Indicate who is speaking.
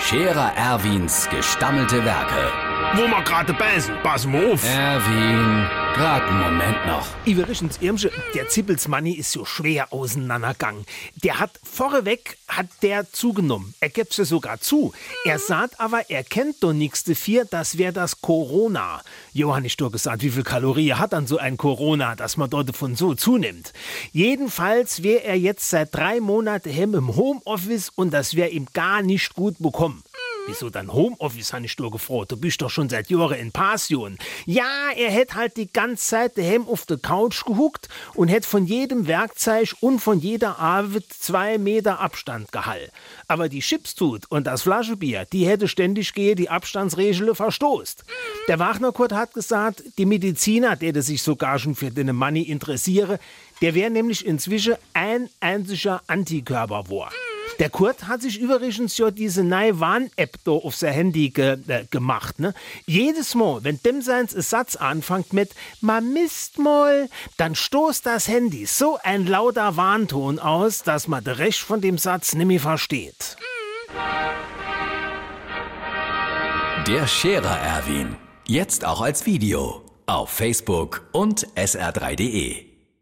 Speaker 1: Scherer Erwins gestammelte Werke.
Speaker 2: wo ma gerade beißen, pass mal auf.
Speaker 1: Erwin, grad einen Moment noch.
Speaker 3: Übrigens, Irmsche, der Zippelsmanni ist so schwer auseinandergegangen. Der hat vorweg hat der zugenommen. Er gibt's ja sogar zu. Er sagt aber, er kennt doch nichts dafür, das wär das Corona. Johann ich doch gesagt, wie viel Kalorien hat dann so ein Corona, dass man dort von so zunimmt. Jedenfalls wär er jetzt seit drei Monaten hem im Homeoffice und das wär ihm gar nicht gut bekommen. Wieso dann Homeoffice, han ich nur gefroht? Du bist doch schon seit Jahren in Pension. Ja, er hätt halt die ganze Zeit daheim auf der Couch gehuckt und hätt von jedem Werkzeug und von jeder Arbeit zwei Meter Abstand gehalten. Aber die Chipstut und das Flaschebier, die hätte ständig gehe die Abstandsregel verstoßt. Der Wagner Kurt hat gesagt, die Mediziner, der sich sogar schon für den Money interessiere, der wäre nämlich inzwischen ein einziger Antikörper war. Der Kurt hat sich übrigens ja diese neue Warn-App da auf sein Handy ge äh, gemacht. Ne? Jedes Mal, wenn dem seins ein Satz anfängt mit Ma Mist mal, dann stoßt das Handy so ein lauter Warnton aus, dass man der Recht von dem Satz nimmer versteht.
Speaker 1: Der Scherer Erwin. Jetzt auch als Video. Auf Facebook und sr3.de.